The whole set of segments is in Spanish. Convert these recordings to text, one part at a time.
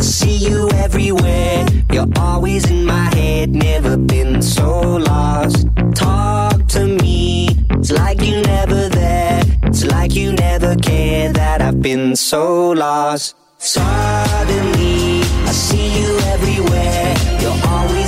See you everywhere. You're always in my head, never been so lost. Talk to me, it's like you never there. It's like you never care that I've been so lost. Suddenly, I see you everywhere. You're always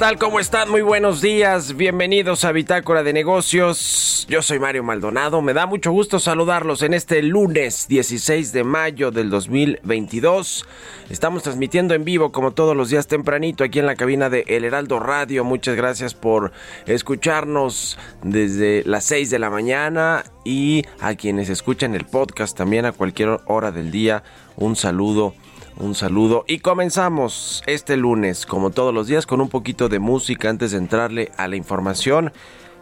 tal? ¿Cómo están? Muy buenos días. Bienvenidos a Bitácora de Negocios. Yo soy Mario Maldonado. Me da mucho gusto saludarlos en este lunes 16 de mayo del 2022. Estamos transmitiendo en vivo como todos los días tempranito aquí en la cabina de El Heraldo Radio. Muchas gracias por escucharnos desde las 6 de la mañana y a quienes escuchan el podcast también a cualquier hora del día. Un saludo un saludo y comenzamos este lunes, como todos los días, con un poquito de música antes de entrarle a la información.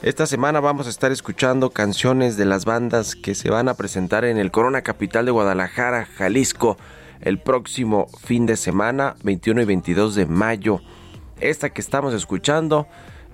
Esta semana vamos a estar escuchando canciones de las bandas que se van a presentar en el Corona Capital de Guadalajara, Jalisco, el próximo fin de semana, 21 y 22 de mayo. Esta que estamos escuchando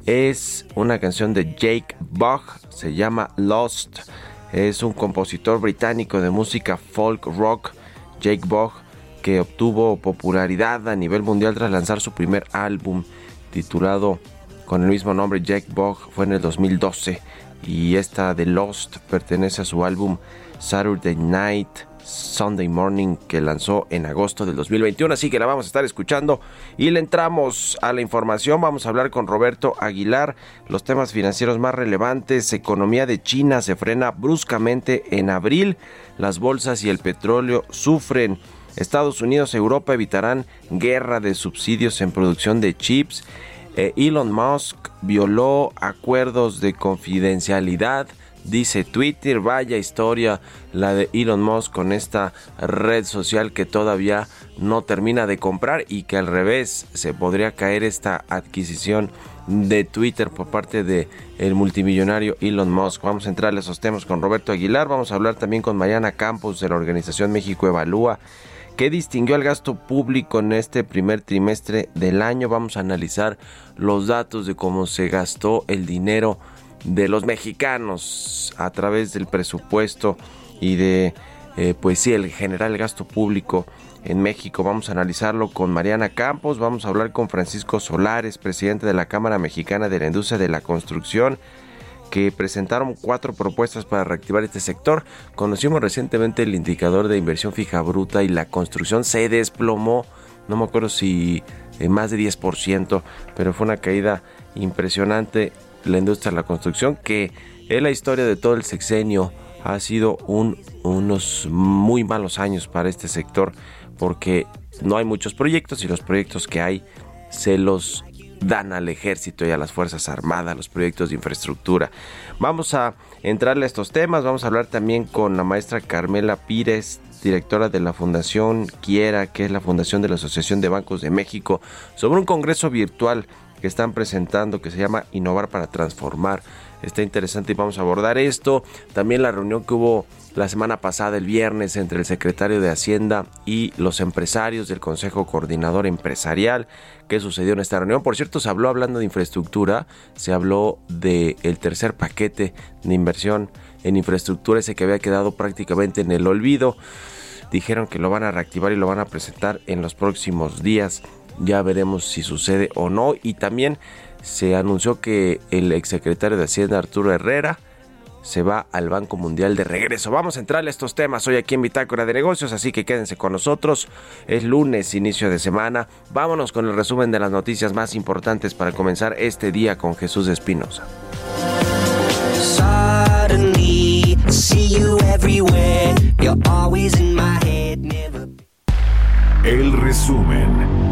es una canción de Jake Bach, se llama Lost. Es un compositor británico de música folk rock, Jake Bach, que obtuvo popularidad a nivel mundial tras lanzar su primer álbum titulado con el mismo nombre Jack Bog fue en el 2012 y esta de Lost pertenece a su álbum Saturday Night Sunday Morning que lanzó en agosto del 2021, así que la vamos a estar escuchando y le entramos a la información, vamos a hablar con Roberto Aguilar, los temas financieros más relevantes, economía de China se frena bruscamente en abril, las bolsas y el petróleo sufren, Estados Unidos y Europa evitarán guerra de subsidios en producción de chips, eh, Elon Musk violó acuerdos de confidencialidad. Dice Twitter, vaya historia la de Elon Musk con esta red social que todavía no termina de comprar y que al revés se podría caer esta adquisición de Twitter por parte de el multimillonario Elon Musk. Vamos a entrar a esos temas con Roberto Aguilar, vamos a hablar también con Mariana Campos de la organización México Evalúa ¿Qué distinguió al gasto público en este primer trimestre del año? Vamos a analizar los datos de cómo se gastó el dinero de los mexicanos a través del presupuesto y de, eh, pues sí, el general gasto público en México. Vamos a analizarlo con Mariana Campos, vamos a hablar con Francisco Solares, presidente de la Cámara Mexicana de la Industria de la Construcción que presentaron cuatro propuestas para reactivar este sector. Conocimos recientemente el indicador de inversión fija bruta y la construcción se desplomó, no me acuerdo si en más de 10%, pero fue una caída impresionante la industria de la construcción que es la historia de todo el sexenio. Ha sido un, unos muy malos años para este sector porque no hay muchos proyectos y los proyectos que hay se los dan al ejército y a las Fuerzas Armadas, los proyectos de infraestructura. Vamos a entrarle a estos temas, vamos a hablar también con la maestra Carmela Pires, directora de la Fundación Quiera, que es la Fundación de la Asociación de Bancos de México, sobre un congreso virtual que están presentando que se llama Innovar para Transformar. Está interesante y vamos a abordar esto. También la reunión que hubo la semana pasada, el viernes, entre el secretario de Hacienda y los empresarios del Consejo Coordinador Empresarial. ¿Qué sucedió en esta reunión? Por cierto, se habló hablando de infraestructura, se habló del el tercer paquete de inversión en infraestructura, ese que había quedado prácticamente en el olvido. Dijeron que lo van a reactivar y lo van a presentar en los próximos días. Ya veremos si sucede o no. Y también se anunció que el exsecretario de Hacienda Arturo Herrera se va al Banco Mundial de regreso. Vamos a entrar a estos temas hoy aquí en Bitácora de Negocios, así que quédense con nosotros. Es lunes, inicio de semana. Vámonos con el resumen de las noticias más importantes para comenzar este día con Jesús Espinosa. El resumen.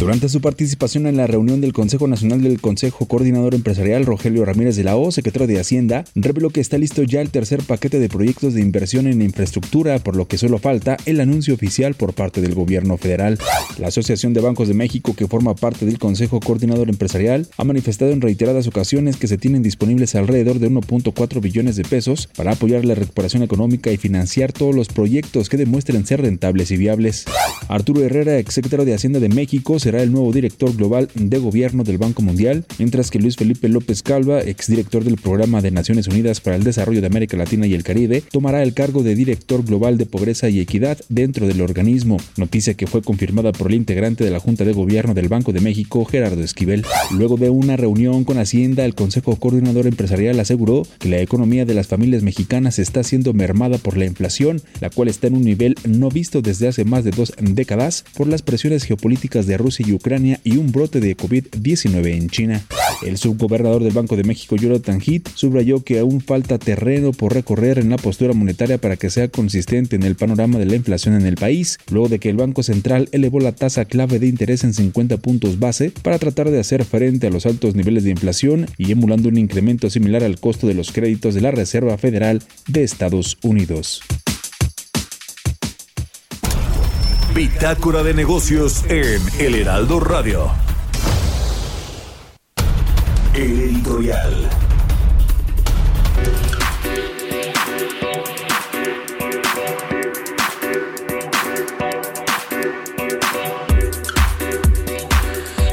Durante su participación en la reunión del Consejo Nacional del Consejo Coordinador Empresarial, Rogelio Ramírez de la O, secretario de Hacienda, reveló que está listo ya el tercer paquete de proyectos de inversión en infraestructura, por lo que solo falta el anuncio oficial por parte del gobierno federal. La Asociación de Bancos de México, que forma parte del Consejo Coordinador Empresarial, ha manifestado en reiteradas ocasiones que se tienen disponibles alrededor de 1.4 billones de pesos para apoyar la recuperación económica y financiar todos los proyectos que demuestren ser rentables y viables. Arturo Herrera, exsecretario de Hacienda de México, se será el nuevo director global de gobierno del Banco Mundial, mientras que Luis Felipe López Calva, exdirector del Programa de Naciones Unidas para el Desarrollo de América Latina y el Caribe, tomará el cargo de director global de pobreza y equidad dentro del organismo, noticia que fue confirmada por el integrante de la Junta de Gobierno del Banco de México, Gerardo Esquivel. Luego de una reunión con Hacienda, el Consejo Coordinador Empresarial aseguró que la economía de las familias mexicanas está siendo mermada por la inflación, la cual está en un nivel no visto desde hace más de dos décadas por las presiones geopolíticas de Y Ucrania y un brote de COVID-19 en China. El subgobernador del Banco de México, Jonathan Heath, subrayó que aún falta terreno por recorrer en la postura monetaria para que sea consistente en el panorama de la inflación en el país, luego de que el Banco Central elevó la tasa clave de interés en 50 puntos base para tratar de hacer frente a los altos niveles de inflación y emulando un incremento similar al costo de los créditos de la Reserva Federal de Estados Unidos. Bitácora de negocios en El Heraldo Radio. El editorial.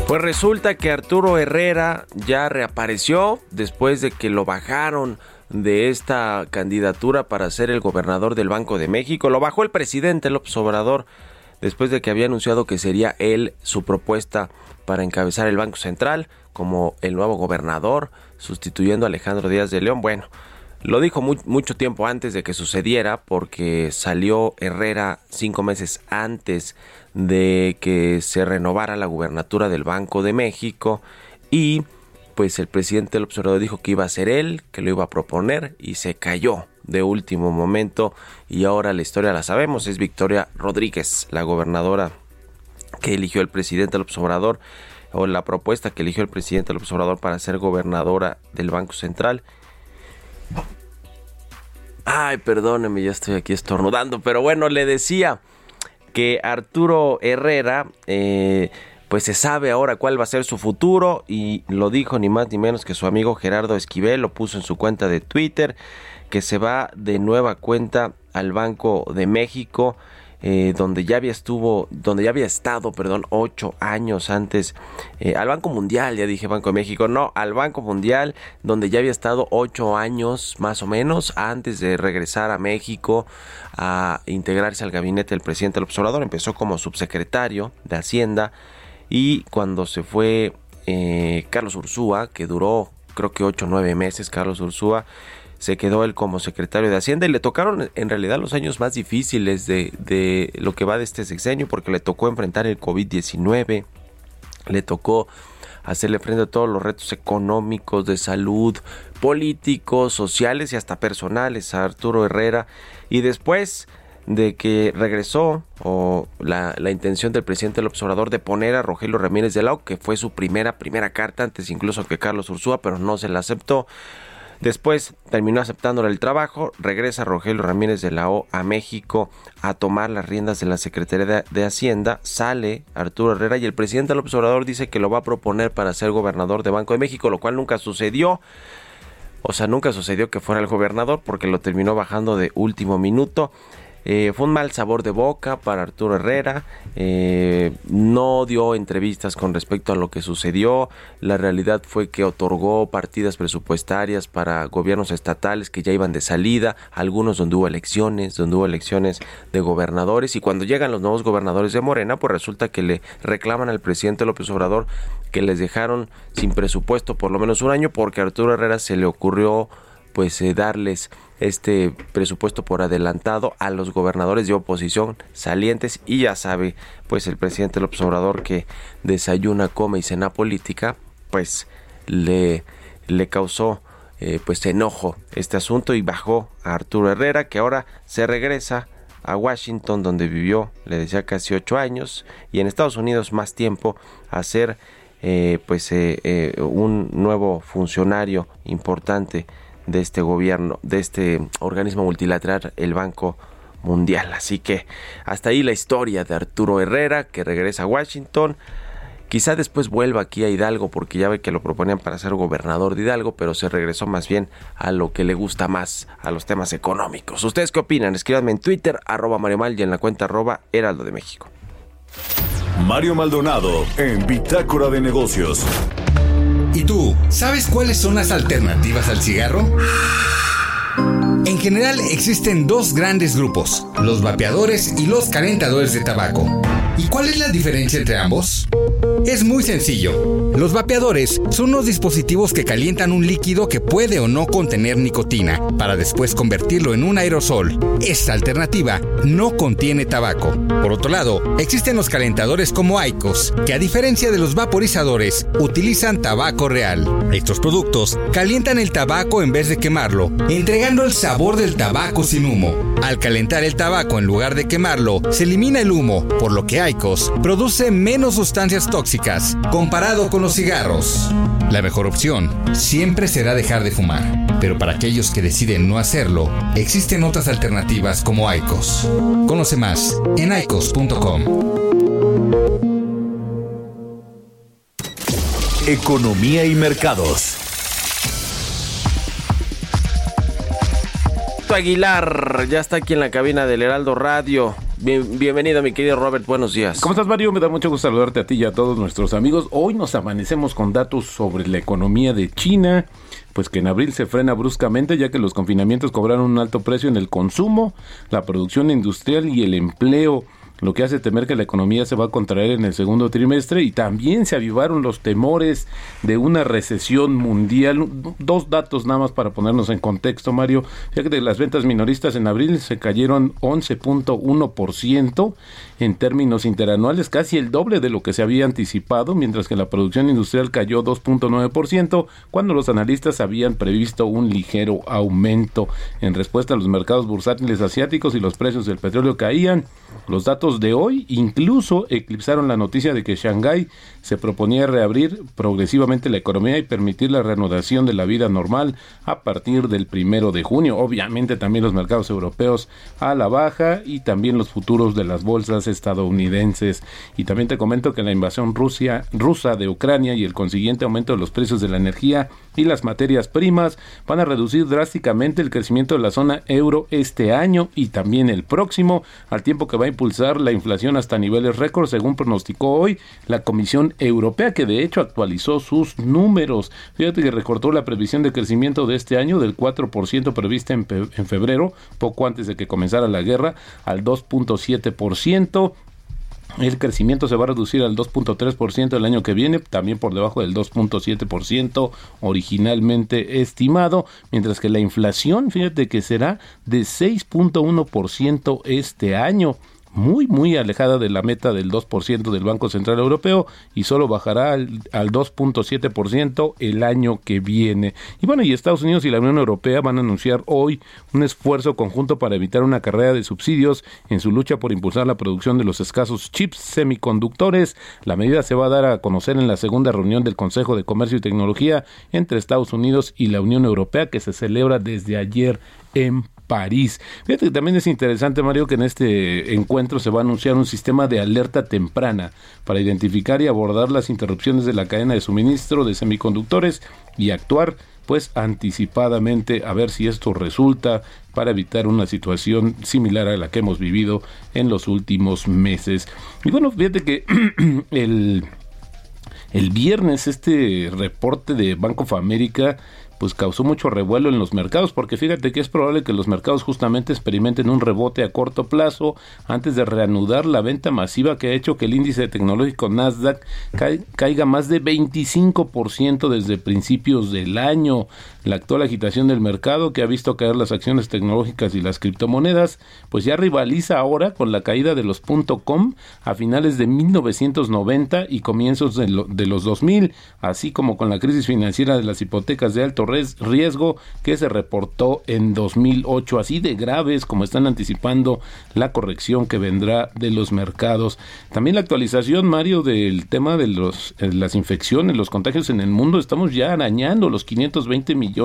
Pues resulta que Arturo Herrera ya reapareció después de que lo bajaron de esta candidatura para ser el gobernador del Banco de México. Lo bajó el presidente López Obrador después de que había anunciado que sería él su propuesta para encabezar el Banco Central como el nuevo gobernador, sustituyendo a Alejandro Díaz de León. Bueno, lo dijo mucho tiempo antes de que sucediera porque salió Herrera cinco meses antes de que se renovara la gubernatura del Banco de México y pues el presidente del observador dijo que iba a ser él, que lo iba a proponer y se cayó de último momento y ahora la historia la sabemos, es Victoria Rodríguez, la gobernadora que eligió el presidente del observador o la propuesta que eligió el presidente del observador para ser gobernadora del Banco Central. Ay, perdóneme, ya estoy aquí estornudando, pero bueno, le decía que Arturo Herrera, eh, pues se sabe ahora cuál va a ser su futuro y lo dijo ni más ni menos que su amigo Gerardo Esquivel, lo puso en su cuenta de Twitter, que se va de nueva cuenta al Banco de México eh, donde ya había estuvo, donde ya había estado, perdón, ocho años antes, eh, al Banco Mundial, ya dije Banco de México, no, al Banco Mundial, donde ya había estado ocho años más o menos antes de regresar a México a integrarse al gabinete del presidente del observador, empezó como subsecretario de Hacienda y cuando se fue eh, Carlos Ursúa, que duró creo que ocho o nueve meses, Carlos Ursúa, se quedó él como secretario de Hacienda y le tocaron en realidad los años más difíciles de, de lo que va de este sexenio porque le tocó enfrentar el COVID-19, le tocó hacerle frente a todos los retos económicos, de salud, políticos, sociales y hasta personales a Arturo Herrera y después de que regresó o la, la, intención del presidente del observador de poner a Rogelio Ramírez de Lau, que fue su primera, primera carta antes incluso que Carlos Ursúa, pero no se la aceptó. Después terminó aceptándole el trabajo, regresa Rogelio Ramírez de la O a México a tomar las riendas de la Secretaría de, Hacienda, sale Arturo Herrera y el presidente López Obrador dice que lo va a proponer para ser gobernador de Banco de México, lo cual nunca sucedió. O sea, nunca sucedió que fuera el gobernador porque lo terminó bajando de último minuto. Eh, fue un mal sabor de boca para Arturo Herrera. Eh, no dio entrevistas con respecto a lo que sucedió. La realidad fue que otorgó partidas presupuestarias para gobiernos estatales que ya iban de salida, algunos donde hubo elecciones, donde hubo elecciones de gobernadores. Y cuando llegan los nuevos gobernadores de Morena, pues resulta que le reclaman al presidente López Obrador que les dejaron sin presupuesto por lo menos un año porque a Arturo Herrera se le ocurrió pues eh, darles este presupuesto por adelantado a los gobernadores de oposición salientes y ya sabe pues el presidente López Obrador que desayuna, come y cena política pues le, le causó eh, pues enojo este asunto y bajó a Arturo Herrera que ahora se regresa a Washington donde vivió le decía casi ocho años y en Estados Unidos más tiempo a ser eh, pues un nuevo funcionario importante de este gobierno, de este organismo multilateral, el Banco Mundial. Así que hasta ahí la historia de Arturo Herrera, que regresa a Washington. Quizá después vuelva aquí a Hidalgo porque ya ve que lo proponían para ser gobernador de Hidalgo, pero se regresó más bien a lo que le gusta más, a los temas económicos. ¿Ustedes qué opinan? Escríbanme en Twitter, arroba Mario Mal y en la cuenta arroba Heraldo de México. Mario Maldonado en Bitácora de Negocios. ¿Y tú, sabes cuáles son las alternativas al cigarro? En general existen dos grandes grupos, los vapeadores y los calentadores de tabaco. ¿Y cuál es la diferencia entre ambos? Es muy sencillo. Los vapeadores son unos dispositivos que calientan un líquido que puede o no contener nicotina para después convertirlo en un aerosol. Esta alternativa no contiene tabaco. Por otro lado, existen los calentadores como Aicos, que a diferencia de los vaporizadores, utilizan tabaco real. Estos productos calientan el tabaco en vez de quemarlo, entregando el sabor del tabaco sin humo. Al calentar el tabaco en lugar de quemarlo, se elimina el humo, por lo que ICOS produce menos sustancias tóxicas comparado con los cigarros. La mejor opción siempre será dejar de fumar, pero para aquellos que deciden no hacerlo, existen otras alternativas como ICOS. Conoce más en icos.com. Economía y mercados. Aguilar ya está aquí en la cabina del Heraldo Radio. bienvenido, mi querido Robert. Buenos días. ¿Cómo estás, Mario? Me da mucho gusto saludarte a ti y a todos nuestros amigos. Hoy nos amanecemos con datos sobre la economía de China, pues que en abril se frena bruscamente ya que los confinamientos cobraron un alto precio en el consumo, la producción industrial y el empleo lo que hace temer que la economía se va a contraer en el segundo trimestre y también se avivaron los temores de una recesión mundial. Dos datos nada más para ponernos en contexto, Mario. Fíjate las ventas minoristas en abril se cayeron 11.1% en términos interanuales, casi el doble de lo que se había anticipado, mientras que la producción industrial cayó 2.9%, cuando los analistas habían previsto un ligero aumento. En respuesta a los mercados bursátiles asiáticos y los precios del petróleo caían, los datos de hoy incluso eclipsaron la noticia de que Shanghái se proponía reabrir progresivamente la economía y permitir la reanudación de la vida normal a partir del primero de junio. Obviamente también los mercados europeos a la baja y también los futuros de las bolsas estadounidenses. Y también te comento que la invasión Rusia, rusa de Ucrania y el consiguiente aumento de los precios de la energía y las materias primas van a reducir drásticamente el crecimiento de la zona euro este año y también el próximo, al tiempo que va a impulsar la inflación hasta niveles récord, según pronosticó hoy la Comisión Europea, que de hecho actualizó sus números. Fíjate que recortó la previsión de crecimiento de este año del 4% prevista en, en febrero, poco antes de que comenzara la guerra, al 2.7%. El crecimiento se va a reducir al 2.3% el año que viene, también por debajo del 2.7% originalmente estimado, mientras que la inflación, fíjate que será de 6.1% este año muy, muy alejada de la meta del 2% del Banco Central Europeo y solo bajará al, al 2.7% el año que viene. Y bueno, y Estados Unidos y la Unión Europea van a anunciar hoy un esfuerzo conjunto para evitar una carrera de subsidios en su lucha por impulsar la producción de los escasos chips semiconductores. La medida se va a dar a conocer en la segunda reunión del Consejo de Comercio y Tecnología entre Estados Unidos y la Unión Europea que se celebra desde ayer en París. Fíjate que también es interesante, Mario, que en este encuentro se va a anunciar un sistema de alerta temprana para identificar y abordar las interrupciones de la cadena de suministro de semiconductores y actuar pues anticipadamente a ver si esto resulta para evitar una situación similar a la que hemos vivido en los últimos meses. Y bueno, fíjate que el, el viernes este reporte de Bank of America pues causó mucho revuelo en los mercados, porque fíjate que es probable que los mercados justamente experimenten un rebote a corto plazo antes de reanudar la venta masiva que ha hecho que el índice tecnológico Nasdaq caiga más de 25% desde principios del año. La actual agitación del mercado que ha visto caer las acciones tecnológicas y las criptomonedas, pues ya rivaliza ahora con la caída de los .com a finales de 1990 y comienzos de, de los 2000, así como con la crisis financiera de las hipotecas de alto riesgo que se reportó en 2008, así de graves como están anticipando la corrección que vendrá de los mercados. También la actualización, Mario, del tema de los, eh, las infecciones, los contagios en el mundo, estamos ya arañando los 520 millones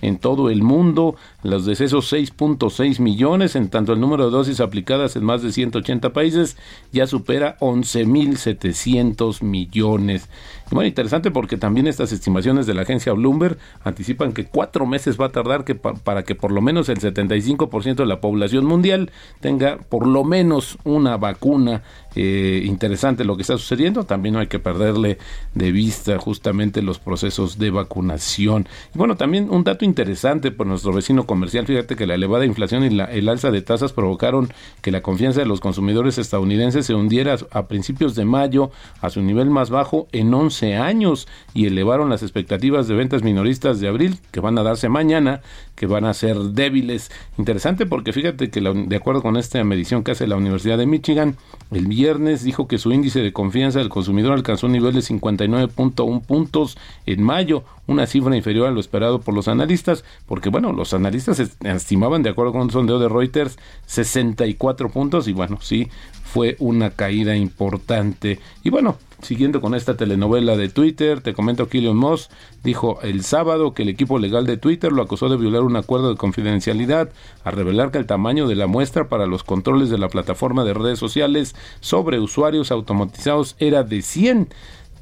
en todo el mundo, los decesos 6.6 millones, en tanto el número de dosis aplicadas en más de 180 países ya supera 11.700 millones. Bueno, interesante porque también estas estimaciones de la agencia Bloomberg anticipan que cuatro meses va a tardar que para que por lo menos el 75% de la población mundial tenga por lo menos una vacuna eh, interesante lo que está sucediendo. También no hay que perderle de vista justamente los procesos de vacunación. Y bueno, también un dato interesante por nuestro vecino comercial. Fíjate que la elevada inflación y la, el alza de tasas provocaron que la confianza de los consumidores estadounidenses se hundiera a principios de mayo a su nivel más bajo en 11 años y elevaron las expectativas de ventas minoristas de abril que van a darse mañana, que van a ser débiles. Interesante porque fíjate que de acuerdo con esta medición que hace la Universidad de Michigan, el viernes dijo que su índice de confianza del consumidor alcanzó un nivel de 59.1 puntos en mayo, una cifra inferior a lo esperado por los analistas, porque bueno, los analistas estimaban, de acuerdo con un sondeo de Reuters, 64 puntos y bueno, sí, fue una caída importante. Y bueno, siguiendo con esta telenovela de Twitter, te comento que Elon Musk dijo el sábado que el equipo legal de Twitter lo acusó de violar un acuerdo de confidencialidad a revelar que el tamaño de la muestra para los controles de la plataforma de redes sociales sobre usuarios automatizados era de 100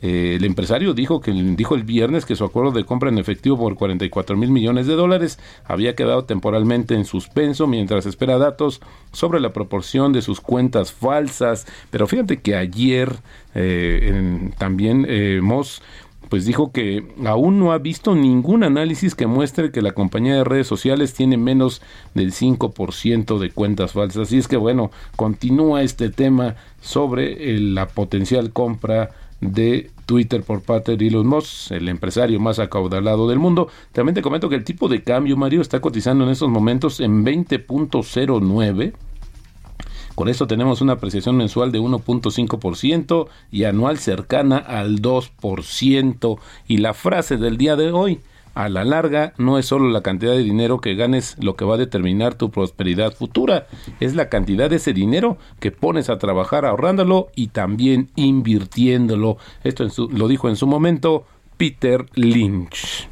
eh, el empresario dijo que dijo el viernes que su acuerdo de compra en efectivo por 44 mil millones de dólares había quedado temporalmente en suspenso mientras espera datos sobre la proporción de sus cuentas falsas. Pero fíjate que ayer eh, también eh, Moss pues dijo que aún no ha visto ningún análisis que muestre que la compañía de redes sociales tiene menos del 5% de cuentas falsas. Así es que bueno, continúa este tema sobre la potencial compra de Twitter por parte de Elon Musk, el empresario más acaudalado del mundo. También te comento que el tipo de cambio, Mario, está cotizando en estos momentos en 20.09. Con esto tenemos una apreciación mensual de 1.5% y anual cercana al 2%. Y la frase del día de hoy, a la larga no es solo la cantidad de dinero que ganes lo que va a determinar tu prosperidad futura, es la cantidad de ese dinero que pones a trabajar ahorrándolo y también invirtiéndolo. Esto lo dijo en su momento Peter Lynch.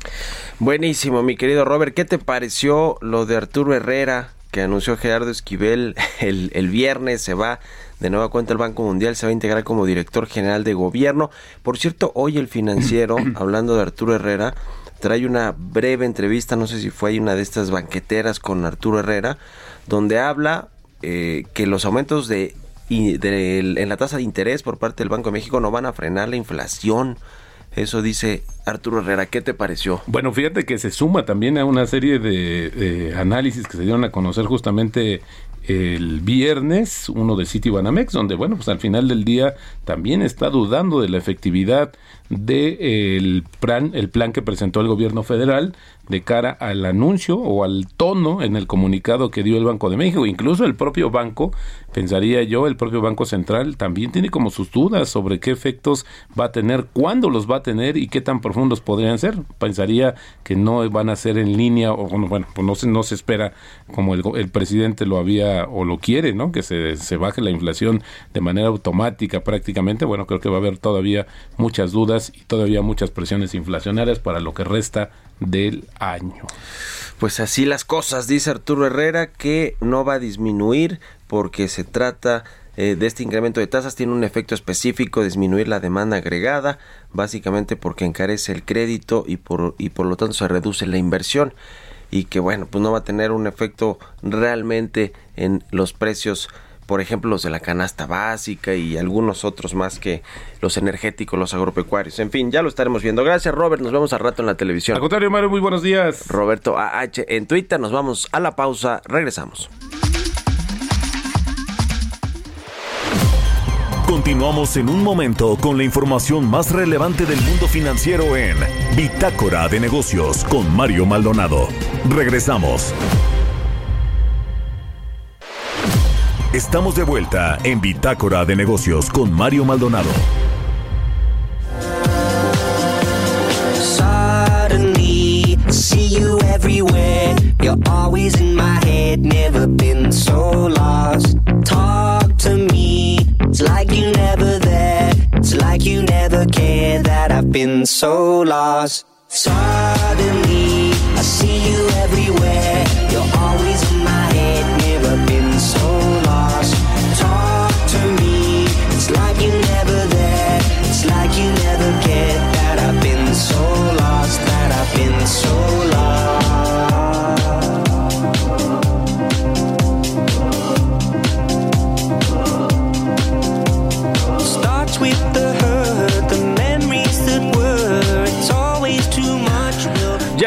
Buenísimo, mi querido Robert. ¿Qué te pareció lo de Arturo Herrera que anunció Gerardo Esquivel el, el viernes? Se va de nueva cuenta el Banco Mundial, se va a integrar como director general de gobierno. Por cierto, hoy el financiero, hablando de Arturo Herrera, trae una breve entrevista, no sé si fue una de estas banqueteras con Arturo Herrera, donde habla eh, que los aumentos de, en la tasa de interés por parte del Banco de México no van a frenar la inflación. Eso dice Arturo Herrera. ¿Qué te pareció? Bueno, fíjate que se suma también a una serie de, de análisis que se dieron a conocer justamente el viernes, uno de Citibanamex, donde, bueno, pues al final del día también está dudando de la efectividad de, plan, el plan que presentó el gobierno federal de cara al anuncio o al tono en el comunicado que dio el Banco de México. Incluso el propio banco, pensaría yo, el propio Banco Central también tiene como sus dudas sobre qué efectos va a tener, cuándo los va a tener y qué tan profundos podrían ser. Pensaría que no van a ser en línea o bueno, pues no se, no se espera como el, el presidente lo había o lo quiere, ¿no? Que se, se baje la inflación de manera automática prácticamente. Bueno, creo que va a haber todavía muchas dudas y todavía muchas presiones inflacionarias para lo que resta del año. Pues así las cosas, dice Arturo Herrera, que no va a disminuir porque se trata eh, de este incremento de tasas, tiene un efecto específico, disminuir la demanda agregada, básicamente porque encarece el crédito y por, y por lo tanto se reduce la inversión y que bueno, pues no va a tener un efecto realmente en los precios por ejemplo los de la canasta básica y algunos otros más que los energéticos, los agropecuarios. En fin, ya lo estaremos viendo. Gracias Robert, nos vemos al rato en la televisión. Al contrario, Mario, muy buenos días. Roberto AH en Twitter, nos vamos a la pausa, regresamos. Continuamos en un momento con la información más relevante del mundo financiero en Bitácora de Negocios con Mario Maldonado. Regresamos. Estamos de vuelta en Bitácora de Negocios con Mario Maldonado. Suddenly, see you everywhere. You're always in my head, never been so lost. Talk to me, it's like you never there. It's like you never cared that I've been so lost. Suddenly, I see you everywhere. You're always in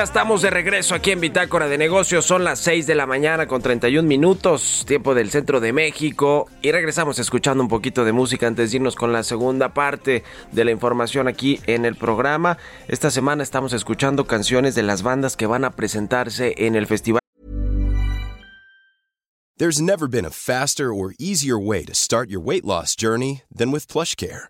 estamos de regreso aquí en Bitácora de Negocios. Son las 6 de la mañana con 31 minutos, tiempo del centro de México. Y regresamos escuchando un poquito de música antes de irnos con la segunda parte de la información aquí en el programa. Esta semana estamos escuchando canciones de las bandas que van a presentarse en el Festival There's never been a faster or easier way to start your weight loss journey than with PlushCare.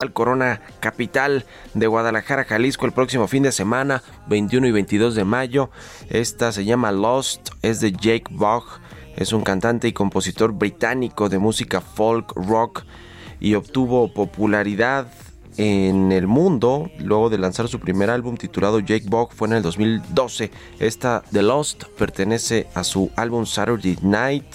Al Corona Capital de Guadalajara, Jalisco, el próximo fin de semana, 21 y 22 de mayo. Esta se llama Lost, es de Jake Bogg, es un cantante y compositor británico de música folk rock y obtuvo popularidad en el mundo luego de lanzar su primer álbum titulado Jake Bogg fue en el 2012. Esta The Lost pertenece a su álbum Saturday Night.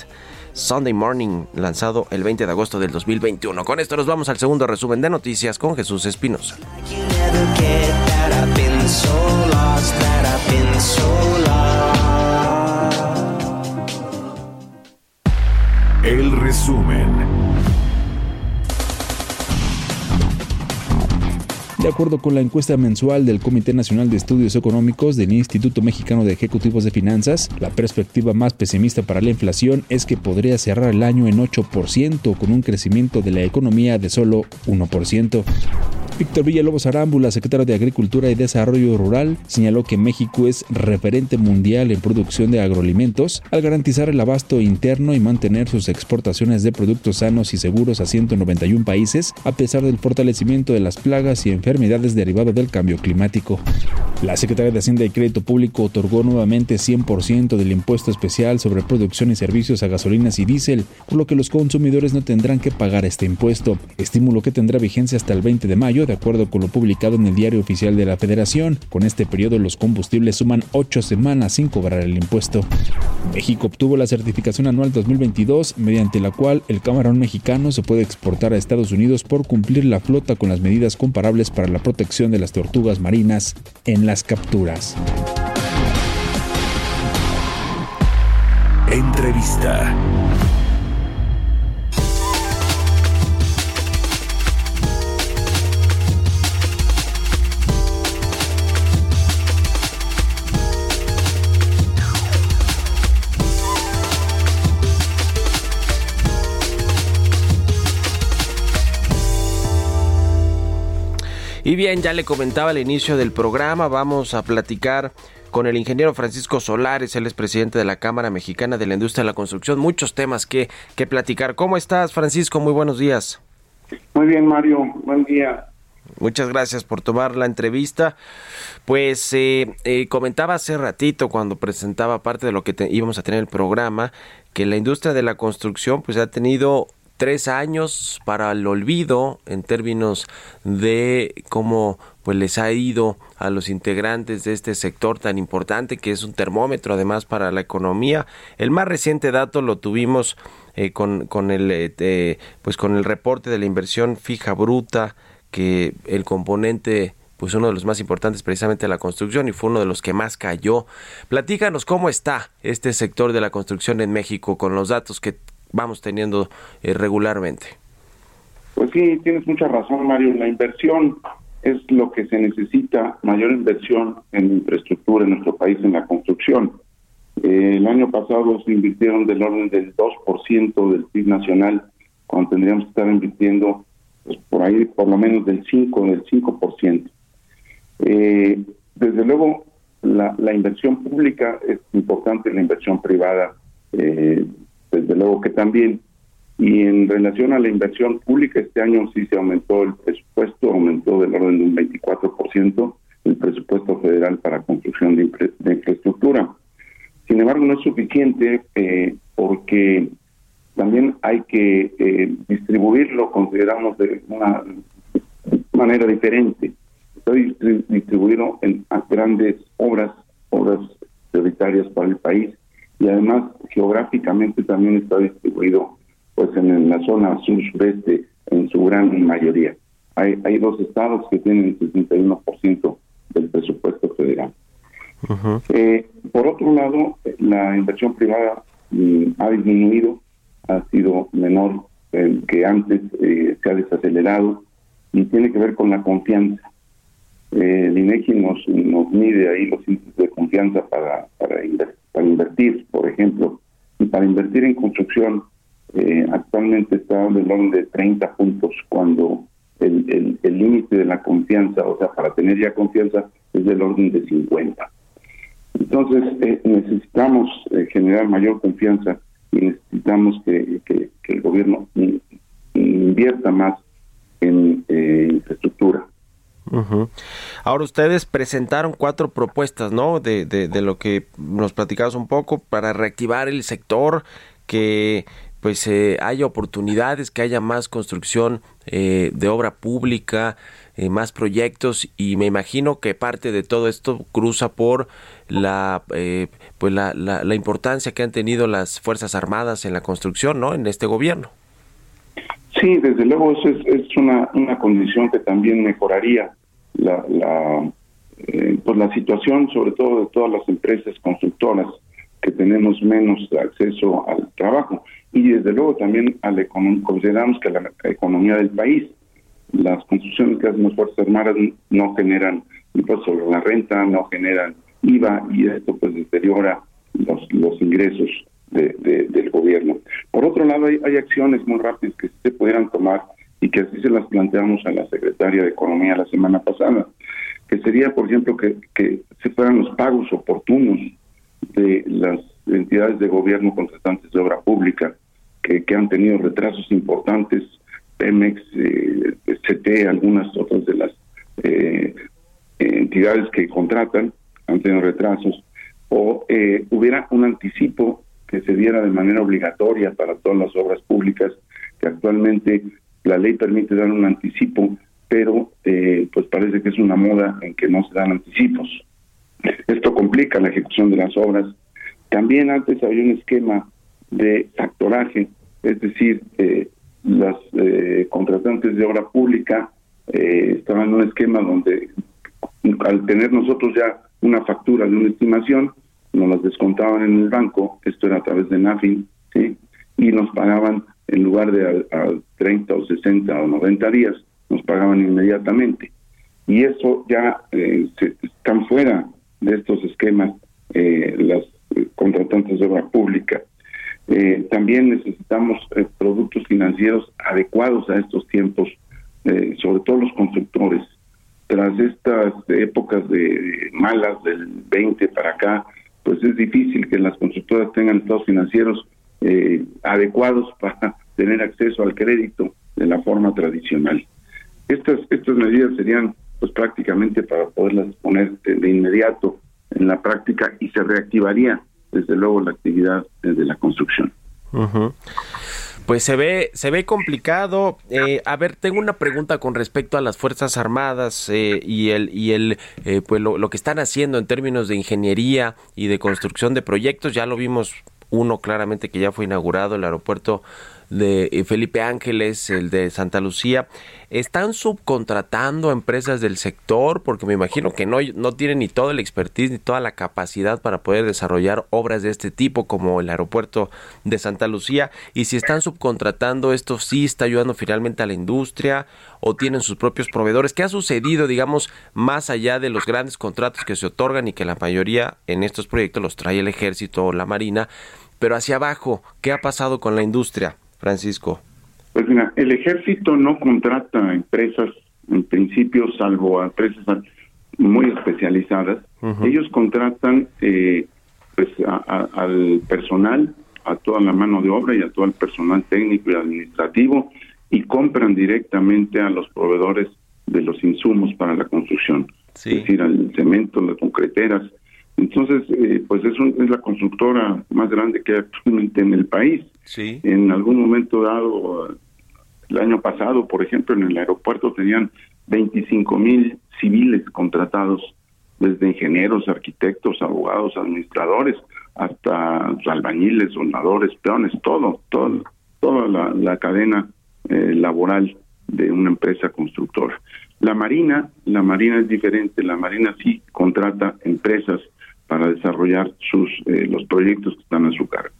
Sunday Morning, lanzado el 20 de agosto del 2021. Con esto nos vamos al segundo resumen de noticias con Jesús Espinosa. El resumen. De acuerdo con la encuesta mensual del Comité Nacional de Estudios Económicos del Instituto Mexicano de Ejecutivos de Finanzas, la perspectiva más pesimista para la inflación es que podría cerrar el año en 8%, con un crecimiento de la economía de solo 1%. Víctor Villalobos Arámbula, secretario de Agricultura y Desarrollo Rural, señaló que México es referente mundial en producción de agroalimentos al garantizar el abasto interno y mantener sus exportaciones de productos sanos y seguros a 191 países, a pesar del fortalecimiento de las plagas y enfermedades derivadas del cambio climático. La Secretaría de Hacienda y Crédito Público otorgó nuevamente 100% del impuesto especial sobre producción y servicios a gasolinas y diésel, por lo que los consumidores no tendrán que pagar este impuesto, estímulo que tendrá vigencia hasta el 20 de mayo de acuerdo con lo publicado en el Diario Oficial de la Federación. Con este periodo los combustibles suman ocho semanas sin cobrar el impuesto. México obtuvo la certificación anual 2022 mediante la cual el camarón mexicano se puede exportar a Estados Unidos por cumplir la flota con las medidas comparables para la protección de las tortugas marinas en las capturas. Entrevista. Y bien, ya le comentaba al inicio del programa, vamos a platicar con el ingeniero Francisco Solares, él es presidente de la Cámara Mexicana de la Industria de la Construcción. Muchos temas que, que platicar. ¿Cómo estás, Francisco? Muy buenos días. Muy bien, Mario. Buen día. Muchas gracias por tomar la entrevista. Pues eh, eh, comentaba hace ratito cuando presentaba parte de lo que íbamos a tener el programa que la industria de la construcción pues ha tenido tres años para el olvido en términos de cómo pues les ha ido a los integrantes de este sector tan importante que es un termómetro además para la economía. El más reciente dato lo tuvimos eh, con, con, el eh, pues con el reporte de la inversión fija bruta que el componente pues uno de los más importantes precisamente la construcción y fue uno de los que más cayó. Platícanos cómo está este sector de la construcción en México con los datos que, vamos teniendo eh, regularmente. Pues sí, tienes mucha razón, Mario. La inversión es lo que se necesita, mayor inversión en infraestructura en nuestro país, en la construcción. Eh, el año pasado se invirtieron del orden del 2% del PIB nacional, cuando tendríamos que estar invirtiendo pues, por ahí por lo menos del 5, del 5%. Eh, desde luego, la, la inversión pública es importante, la inversión privada eh, desde luego que también. Y en relación a la inversión pública, este año sí se aumentó el presupuesto, aumentó del orden de un 24% el presupuesto federal para construcción de, infraestructura. Sin embargo, no es suficiente eh, porque también hay que eh, distribuirlo, consideramos, de una manera diferente. Estoy distribuido en grandes obras, obras prioritarias para el país, y además geográficamente también está distribuido pues en la zona sur-sureste en su gran mayoría. Hay, hay dos estados que tienen el 61% del presupuesto federal. eh, por otro lado, la inversión privada mm, ha disminuido, ha sido menor que antes se ha desacelerado y tiene que ver con la confianza. el INEGI nos, nos mide ahí los índices de confianza para, para, para invertir, por ejemplo, y para invertir en construcción eh, actualmente está del orden de 30 puntos cuando el límite de la confianza, o sea, para tener ya confianza, es del orden de 50. Entonces, eh, necesitamos eh, generar mayor confianza y necesitamos que, que, el gobierno invierta más en infraestructura. Ahora ustedes presentaron cuatro propuestas, ¿no? De, de, de lo que nos platicabas un poco para reactivar el sector, que pues eh, haya oportunidades, que haya más construcción eh, de obra pública, eh, más proyectos y me imagino que parte de todo esto cruza por la pues la, la, importancia que han tenido las fuerzas armadas en la construcción, ¿no? En este gobierno. Sí, desde luego eso es, una, una condición que también mejoraría la, la pues la situación, sobre todo de todas las empresas constructoras que tenemos menos acceso al trabajo y desde luego también a la consideramos que la economía del país. Las construcciones que hacen las Fuerzas Armadas no generan impuestos sobre la renta, no generan IVA y esto pues deteriora los, los ingresos del gobierno. Por otro lado, hay, hay acciones muy rápidas que se pudieran tomar y que así se las planteamos a la secretaria de Economía la semana pasada, que sería, por ejemplo, que, que se fueran los pagos oportunos de las entidades de gobierno contratantes de obra pública que, han tenido retrasos importantes, Pemex, eh, CT, algunas otras de las eh, entidades que contratan han tenido retrasos, o eh, hubiera un anticipo que se diera de manera obligatoria para todas las obras públicas, que actualmente la ley permite dar un anticipo, pero eh, pues parece que es una moda en que no se dan anticipos. Esto complica la ejecución de las obras. También antes había un esquema de factoraje, es decir, eh, las eh, contratantes de obra pública eh, estaban en un esquema donde al tener nosotros ya una factura de una estimación, nos las descontaban en el banco, esto era a través de NAFIN, ¿sí? y nos pagaban en lugar de a, 30 o 60 o 90 días, nos pagaban inmediatamente. Y eso ya están fuera de estos esquemas las contratantes de obra pública. Eh, también necesitamos eh, productos financieros adecuados a estos tiempos, eh, sobre todo los constructores. Tras estas épocas de malas del 20 para acá, difícil que las constructoras tengan estados financieros adecuados para tener acceso al crédito de la forma tradicional. Estas estas medidas serían pues prácticamente para poderlas poner de inmediato en la práctica y se reactivaría desde luego la actividad de la construcción. Pues se ve, se ve complicado. Eh, a ver, tengo una pregunta con respecto a las Fuerzas Armadas eh, y el, y el eh, pues lo, lo, que están haciendo en términos de ingeniería y de construcción de proyectos. Ya lo vimos uno claramente que ya fue inaugurado, el aeropuerto de eh, Felipe Ángeles, el de Santa Lucía, ¿están subcontratando a empresas del sector? Porque me imagino que no, no tienen ni toda la expertise ni toda la capacidad para poder desarrollar obras de este tipo como el aeropuerto de Santa Lucía. Y si están subcontratando, ¿esto sí está ayudando finalmente a la industria o tienen sus propios proveedores? ¿Qué ha sucedido, digamos, más allá de los grandes contratos que se otorgan y que la mayoría en estos proyectos los trae el ejército o la marina? Pero hacia abajo, ¿qué ha pasado con la industria? Francisco? Pues mira, el ejército no contrata empresas, en principio, salvo a empresas muy especializadas. Ellos contratan eh, pues al personal, a toda la mano de obra y a todo el personal técnico y administrativo y compran directamente a los proveedores de los insumos para la construcción, es decir, al cemento, las concreteras. Entonces, eh, pues es, es la constructora más grande que hay actualmente en el país. Sí. En algún momento dado, el año pasado, por ejemplo, en el aeropuerto tenían 25 mil civiles contratados, desde ingenieros, arquitectos, abogados, administradores, hasta albañiles, soldadores, peones, todo, todo toda la, cadena eh, laboral de una empresa constructora. La Marina, la Marina es diferente, la Marina sí contrata empresas para desarrollar sus eh, los proyectos que están a su cargo.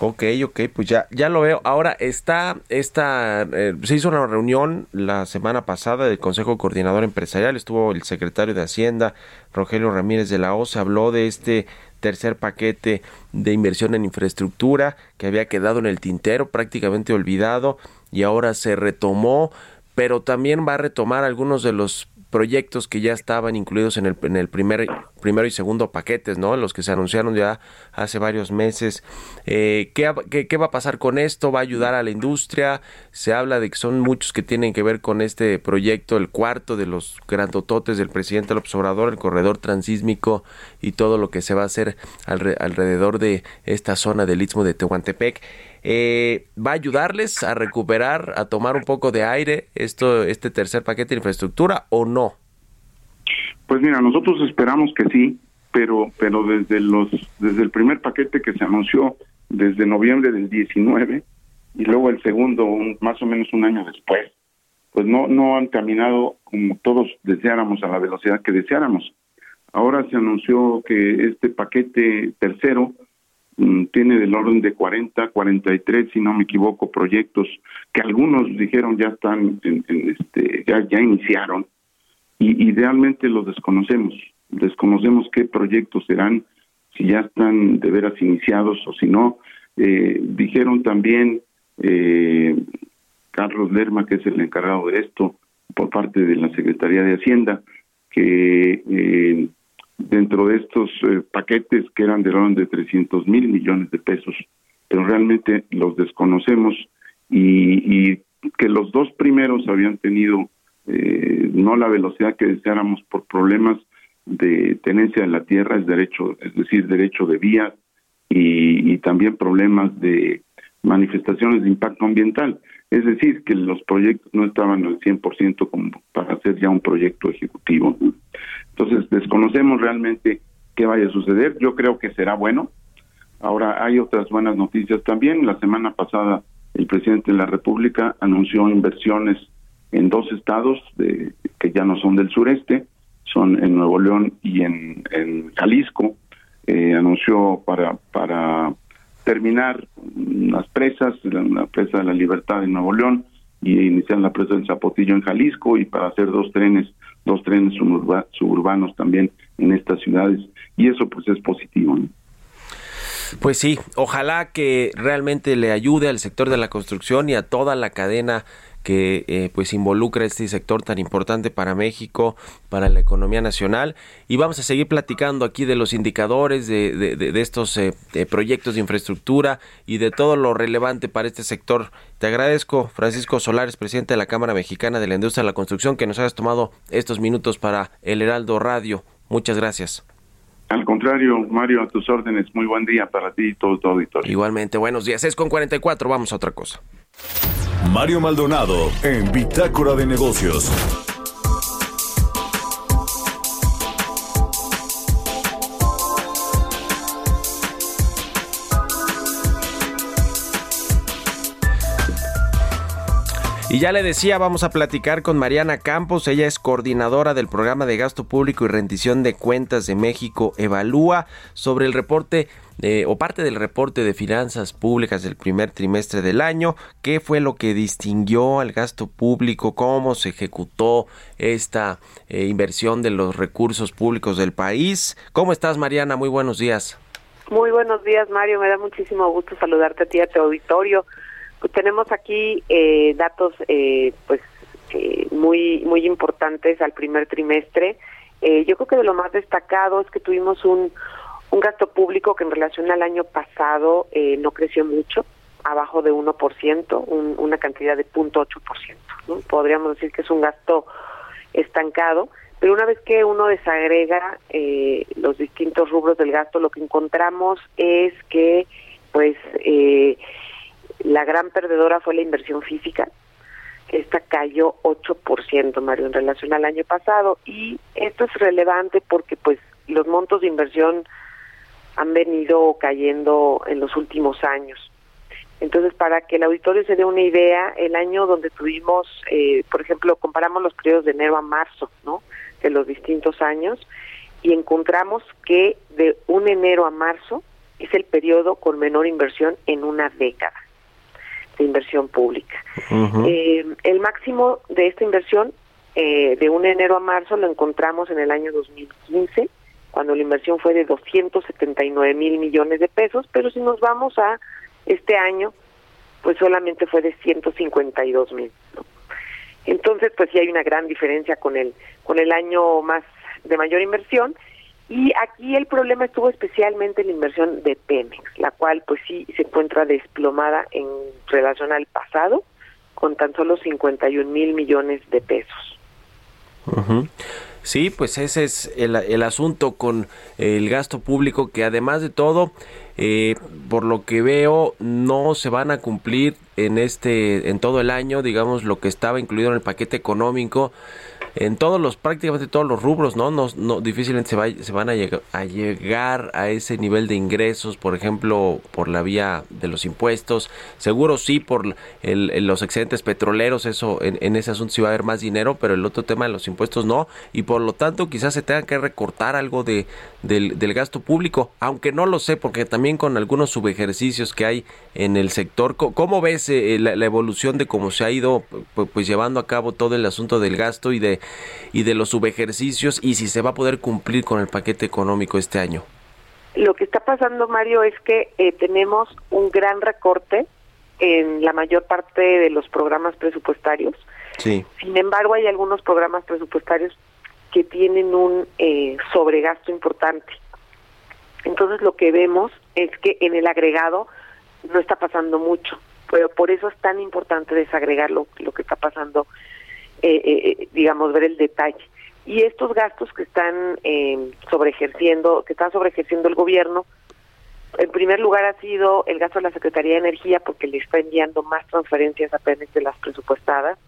Ok, ok, pues ya, ya lo veo. Ahora está, esta, eh, se hizo una reunión la semana pasada del Consejo Coordinador Empresarial, estuvo el secretario de Hacienda, Rogelio Ramírez de la O, se habló de este tercer paquete de inversión en infraestructura que había quedado en el tintero, prácticamente olvidado, y ahora se retomó, pero también va a retomar algunos de los proyectos que ya estaban incluidos en el, en el primer, primero y segundo paquetes, ¿no? Los que se anunciaron ya hace varios meses. Eh, ¿qué, qué, va a pasar con esto? ¿Va a ayudar a la industria? Se habla de que son muchos que tienen que ver con este proyecto, el cuarto de los grandototes del presidente López Obrador, el corredor transísmico y todo lo que se va a hacer alrededor de esta zona del Istmo de Tehuantepec eh, va a ayudarles a recuperar, a tomar un poco de aire esto, este tercer paquete de infraestructura o no? Pues mira, nosotros esperamos que sí, pero pero desde los desde el primer paquete que se anunció desde noviembre del 19 y luego el segundo más o menos un año después, pues no no han caminado como todos deseáramos a la velocidad que deseáramos. Ahora se anunció que este paquete tercero tiene del orden de 40, 43, si no me equivoco, proyectos que algunos dijeron ya están, en, este, ya, ya iniciaron y, idealmente los desconocemos. Desconocemos qué proyectos serán, si ya están de veras iniciados o si no. Eh, dijeron también eh, Carlos Lerma, que es el encargado de esto por parte de la Secretaría de Hacienda, que eh, dentro de estos eh, paquetes que eran de orden de 300 mil millones de pesos, pero realmente los desconocemos y, y que los dos primeros habían tenido eh, no la velocidad que deseáramos por problemas de tenencia de la tierra, es derecho, es decir, derecho de vía y, y también problemas de manifestaciones de impacto ambiental. Es decir, que los proyectos no estaban al 100% como para hacer ya un proyecto ejecutivo. Entonces, desconocemos realmente qué vaya a suceder. Yo creo que será bueno. Ahora, hay otras buenas noticias también. La semana pasada, el presidente de la República anunció inversiones en dos estados de, que ya no son del sureste, son en Nuevo León y en, Jalisco. Eh, anunció para, para terminar las presas, la, presa de la Libertad en Nuevo León y iniciar la presa del Zapotillo en Jalisco y para hacer dos trenes dos trenes suburbanos también en estas ciudades y eso pues es positivo. Pues sí, ojalá que realmente le ayude al sector de la construcción y a toda la cadena que eh, pues involucra este sector tan importante para México, para la economía nacional. Y vamos a seguir platicando aquí de los indicadores, de, de, estos eh, proyectos de infraestructura y de todo lo relevante para este sector. Te agradezco, Francisco Solares, presidente de la Cámara Mexicana de la Industria de la Construcción, que nos hayas tomado estos minutos para el Heraldo Radio. Muchas gracias. Al contrario, Mario, a tus órdenes. Muy buen día para ti y todo tu auditorio. Igualmente, buenos días. Es con 44, vamos a otra cosa. Mario Maldonado en Bitácora de Negocios. Y ya le decía, vamos a platicar con Mariana Campos, ella es coordinadora del programa de gasto público y rendición de cuentas de México Evalúa sobre el reporte eh, o parte del reporte de finanzas públicas del primer trimestre del año, qué fue lo que distinguió al gasto público, cómo se ejecutó esta eh, inversión de los recursos públicos del país. ¿Cómo estás Mariana? Muy buenos días. Muy buenos días Mario, me da muchísimo gusto saludarte a ti a tu auditorio. Pues tenemos aquí eh, datos eh, pues eh, muy muy importantes al primer trimestre. yo creo que de lo más destacado es que tuvimos un, un gasto público que en relación al año pasado no creció mucho, abajo de 1%, un, una cantidad de 0.8%. ¿no? Podríamos decir que es un gasto estancado, pero una vez que uno desagrega los distintos rubros del gasto, lo que encontramos es que pues eh, la gran perdedora fue la inversión física. Esta cayó 8%, Mario, en relación al año pasado. Y esto es relevante porque pues los montos de inversión han venido cayendo en los últimos años. Entonces, para que el auditorio se dé una idea, el año donde tuvimos, eh, por ejemplo, comparamos los periodos de enero a marzo, ¿no? De los distintos años, y encontramos que de un enero a marzo es el periodo con menor inversión en una década de inversión pública. Eh, el máximo de esta inversión eh, de un enero a marzo lo encontramos en el año 2015, cuando la inversión fue de 279 mil millones de pesos, pero si nos vamos a este año, pues solamente fue de 152 mil. Entonces, pues sí hay una gran diferencia con el con el año más de mayor inversión y aquí el problema estuvo especialmente en la inversión de Pemex, la cual pues sí se encuentra desplomada en relación al pasado, con tan solo 51 mil millones de pesos. Sí, pues ese es el, el, asunto con el gasto público que además de todo, eh, por lo que veo, no se van a cumplir en este, en todo el año, digamos, lo que estaba incluido en el paquete económico en todos los, prácticamente todos los rubros, ¿no? No, no difícilmente se, va, se van a, llegar, a llegar a ese nivel de ingresos, por ejemplo, por la vía de los impuestos. Seguro sí por el, los excedentes petroleros, eso en, en, ese asunto sí va a haber más dinero, pero el otro tema de los impuestos no. Y por lo tanto, quizás se tenga que recortar algo de, del, del gasto público, aunque no lo sé, porque también con algunos subejercicios que hay en el sector, ¿cómo ves eh, la, la, evolución de cómo se ha ido pues llevando a cabo todo el asunto del gasto y de y de los subejercicios y si se va a poder cumplir con el paquete económico este año. Lo que está pasando, Mario, es que eh, tenemos un gran recorte en la mayor parte de los programas presupuestarios. Sí. Sin embargo, hay algunos programas presupuestarios que tienen un eh, sobregasto importante. Entonces, lo que vemos es que en el agregado no está pasando mucho, pero por eso es tan importante desagregar lo, lo que está pasando eh, eh, digamos, ver el detalle. Y estos gastos que están eh, sobreejerciendo, que están sobreejerciendo el gobierno, en primer lugar ha sido el gasto de la Secretaría de Energía porque le está enviando más transferencias apenas de las presupuestadas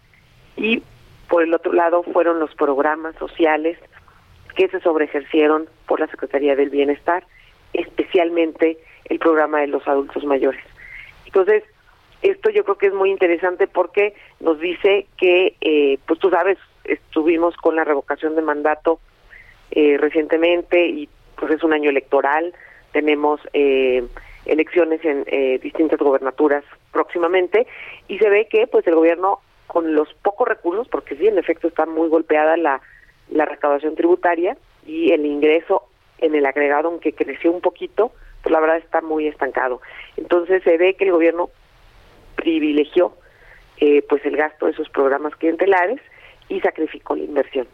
y por el otro lado fueron los programas sociales que se sobreejercieron por la Secretaría del Bienestar, especialmente el programa de los adultos mayores. Entonces, esto yo creo que es muy interesante porque nos dice que, eh, pues tú sabes, estuvimos con la revocación de mandato eh, recientemente y pues es un año electoral, tenemos eh, elecciones en eh, distintas gobernaturas próximamente y se ve que pues el gobierno con los pocos recursos, porque sí, en efecto está muy golpeada la, la recaudación tributaria y el ingreso en el agregado, aunque creció un poquito, pues la verdad está muy estancado. Entonces se ve que el gobierno privilegió eh, pues el gasto de esos programas clientelares y sacrificó la inversión.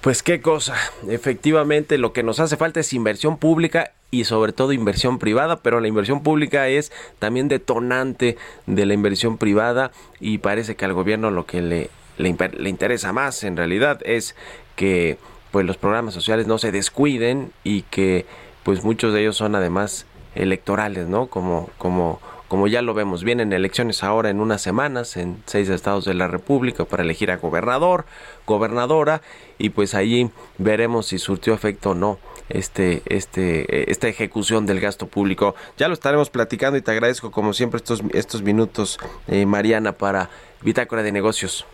Pues qué cosa, efectivamente lo que nos hace falta es inversión pública y sobre todo inversión privada, pero la inversión pública es también detonante de la inversión privada y parece que al gobierno lo que le, le, le interesa más en realidad es que pues los programas sociales no se descuiden y que pues muchos de ellos son además electorales, ¿no? Como como como ya lo vemos, vienen elecciones ahora en unas semanas en seis estados de la República para elegir a gobernador, gobernadora, y pues allí veremos si surtió efecto o no este, este, esta ejecución del gasto público. Ya lo estaremos platicando y te agradezco como siempre estos, estos minutos, eh, Mariana, para Bitácora de Negocios.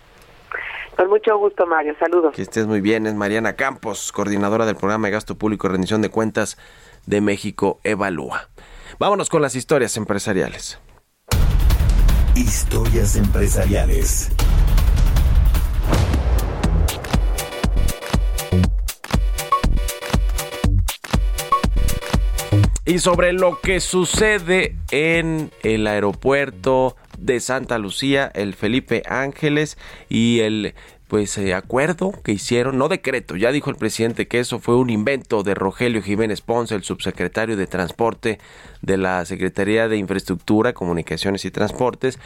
Con mucho gusto, Mario. Saludos. Que estés muy bien. Es Mariana Campos, coordinadora del programa de gasto público y rendición de cuentas de México Evalúa. Vámonos con las historias empresariales. Historias empresariales. Y sobre lo que sucede en el aeropuerto de Santa Lucía, el Felipe Ángeles y el pues eh, acuerdo que hicieron, no decreto, ya dijo el presidente que eso fue un invento de Rogelio Jiménez Ponce, el subsecretario de Transporte de la Secretaría de Infraestructura, Comunicaciones y Transportes,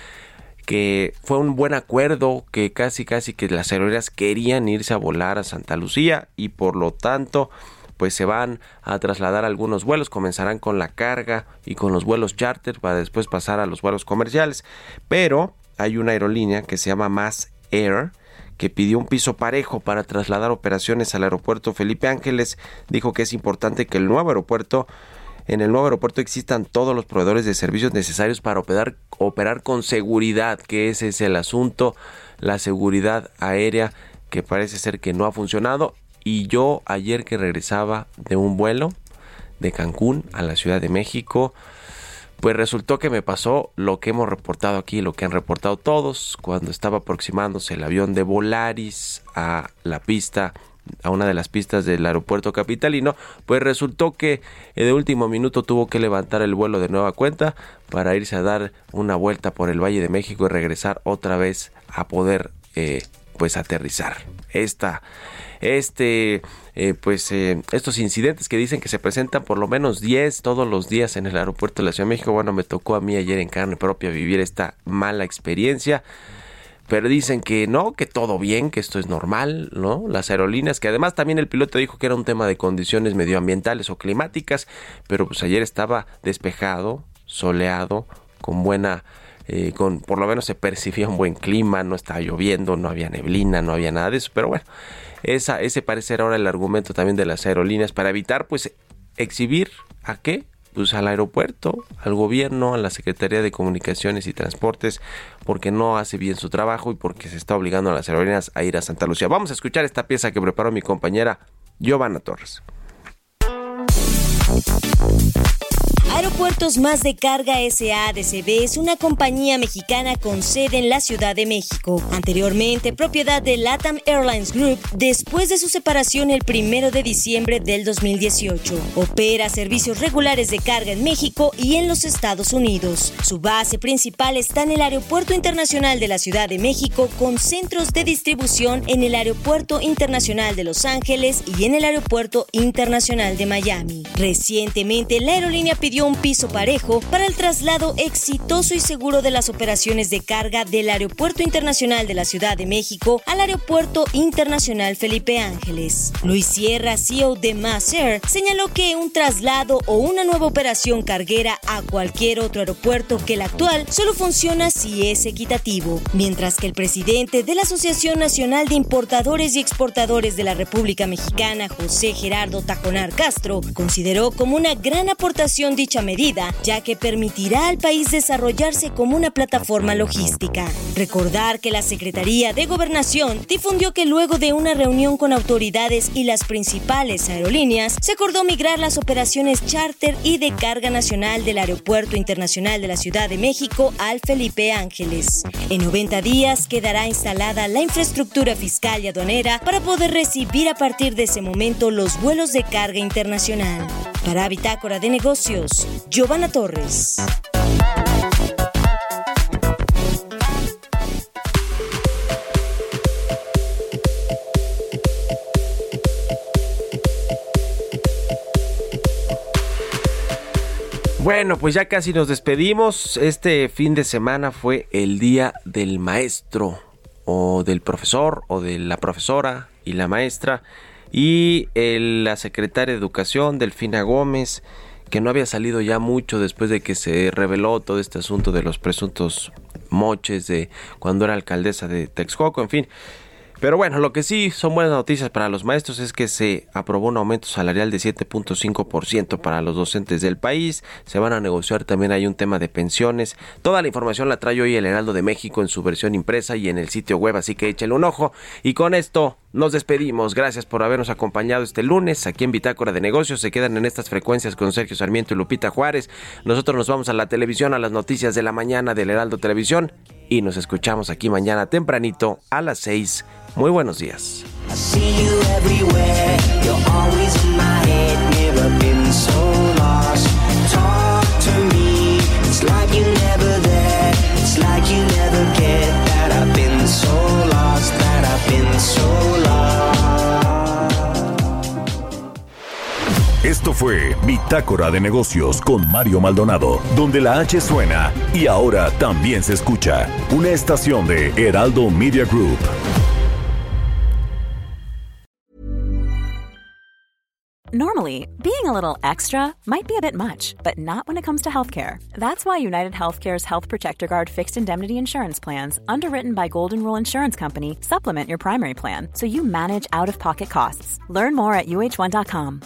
que fue un buen acuerdo, que casi casi que las aerolíneas querían irse a volar a Santa Lucía y por lo tanto pues se van a trasladar algunos vuelos, comenzarán con la carga y con los vuelos charter para después pasar a los vuelos comerciales, pero hay una aerolínea que se llama Mass Air que pidió un piso parejo para trasladar operaciones al aeropuerto Felipe Ángeles, dijo que es importante que el nuevo aeropuerto en el nuevo aeropuerto existan todos los proveedores de servicios necesarios para operar, operar con seguridad, que ese es el asunto, la seguridad aérea que parece ser que no ha funcionado. Y yo ayer que regresaba de un vuelo, de Cancún a la Ciudad de México. Pues resultó que me pasó lo que hemos reportado aquí, lo que han reportado todos, cuando estaba aproximándose el avión de Volaris a la pista a una de las pistas del aeropuerto capitalino, pues resultó que de último minuto tuvo que levantar el vuelo de nueva cuenta para irse a dar una vuelta por el Valle de México y regresar otra vez a poder eh, pues aterrizar. Esta, este, eh, pues eh, estos incidentes que dicen que se presentan por lo menos 10 todos los días en el aeropuerto de la Ciudad de México, bueno, me tocó a mí ayer en carne propia vivir esta mala experiencia pero dicen que no, que todo bien, que esto es normal, ¿no? Las aerolíneas, que además también el piloto dijo que era un tema de condiciones medioambientales o climáticas, pero pues ayer estaba despejado, soleado, con buena, eh, con por lo menos se percibía un buen clima, no estaba lloviendo, no había neblina, no había nada de eso, pero bueno, esa, ese parece ahora el argumento también de las aerolíneas para evitar pues exhibir a qué pues al aeropuerto, al gobierno, a la Secretaría de Comunicaciones y Transportes, porque no hace bien su trabajo y porque se está obligando a las aerolíneas a ir a Santa Lucía. Vamos a escuchar esta pieza que preparó mi compañera Giovanna Torres. Aeropuertos Más de Carga SADCB es una compañía mexicana con sede en la Ciudad de México, anteriormente propiedad de LATAM Airlines Group, después de su separación el 1 de diciembre del 2018. Opera servicios regulares de carga en México y en los Estados Unidos. Su base principal está en el Aeropuerto Internacional de la Ciudad de México, con centros de distribución en el Aeropuerto Internacional de Los Ángeles y en el Aeropuerto Internacional de Miami. Recientemente, la aerolínea pidió un piso parejo para el traslado exitoso y seguro de las operaciones de carga del Aeropuerto Internacional de la Ciudad de México al Aeropuerto Internacional Felipe Ángeles. Luis Sierra, CEO de Mass Air, señaló que un traslado o una nueva operación carguera a cualquier otro aeropuerto que el actual solo funciona si es equitativo, mientras que el presidente de la Asociación Nacional de Importadores y Exportadores de la República Mexicana, José Gerardo Tajonar Castro, consideró como una gran aportación dicha medida, ya que permitirá al país desarrollarse como una plataforma logística. Recordar que la Secretaría de Gobernación difundió que luego de una reunión con autoridades y las principales aerolíneas, se acordó migrar las operaciones charter y de carga nacional del Aeropuerto Internacional de la Ciudad de México al Felipe Ángeles. En 90 días quedará instalada la infraestructura fiscal y aduanera para poder recibir a partir de ese momento los vuelos de carga internacional. Para Bitácora de Negocios, Giovanna Torres. Bueno, pues ya casi nos despedimos. Este fin de semana fue el día del maestro o del profesor o de la profesora y la maestra y la secretaria de Educación, Delfina Gómez, que no había salido ya mucho después de que se reveló todo este asunto de los presuntos moches de cuando era alcaldesa de Texcoco, en fin. Pero bueno, lo que sí son buenas noticias para los maestros es que se aprobó un aumento salarial de 7.5% para los docentes del país. Se van a negociar también hay un tema de pensiones. Toda la información la trae hoy el Heraldo de México en su versión impresa y en el sitio web, así que échale un ojo. Y con esto nos despedimos. Gracias por habernos acompañado este lunes aquí en Bitácora de Negocios. Se quedan en estas frecuencias con Sergio Sarmiento y Lupita Juárez. Nosotros nos vamos a la televisión, a las noticias de la mañana del Heraldo Televisión y nos escuchamos aquí mañana tempranito a las 6 muy buenos días. Esto fue Bitácora de Negocios con Mario Maldonado, donde la H suena y ahora también se escucha una estación de Heraldo Media Group. Normally, being a little extra might be a bit much, but not when it comes to healthcare. That's why United Healthcare's Health Protector Guard fixed indemnity insurance plans, underwritten by Golden Rule Insurance Company, supplement your primary plan so you manage out of pocket costs. Learn more at uh1.com.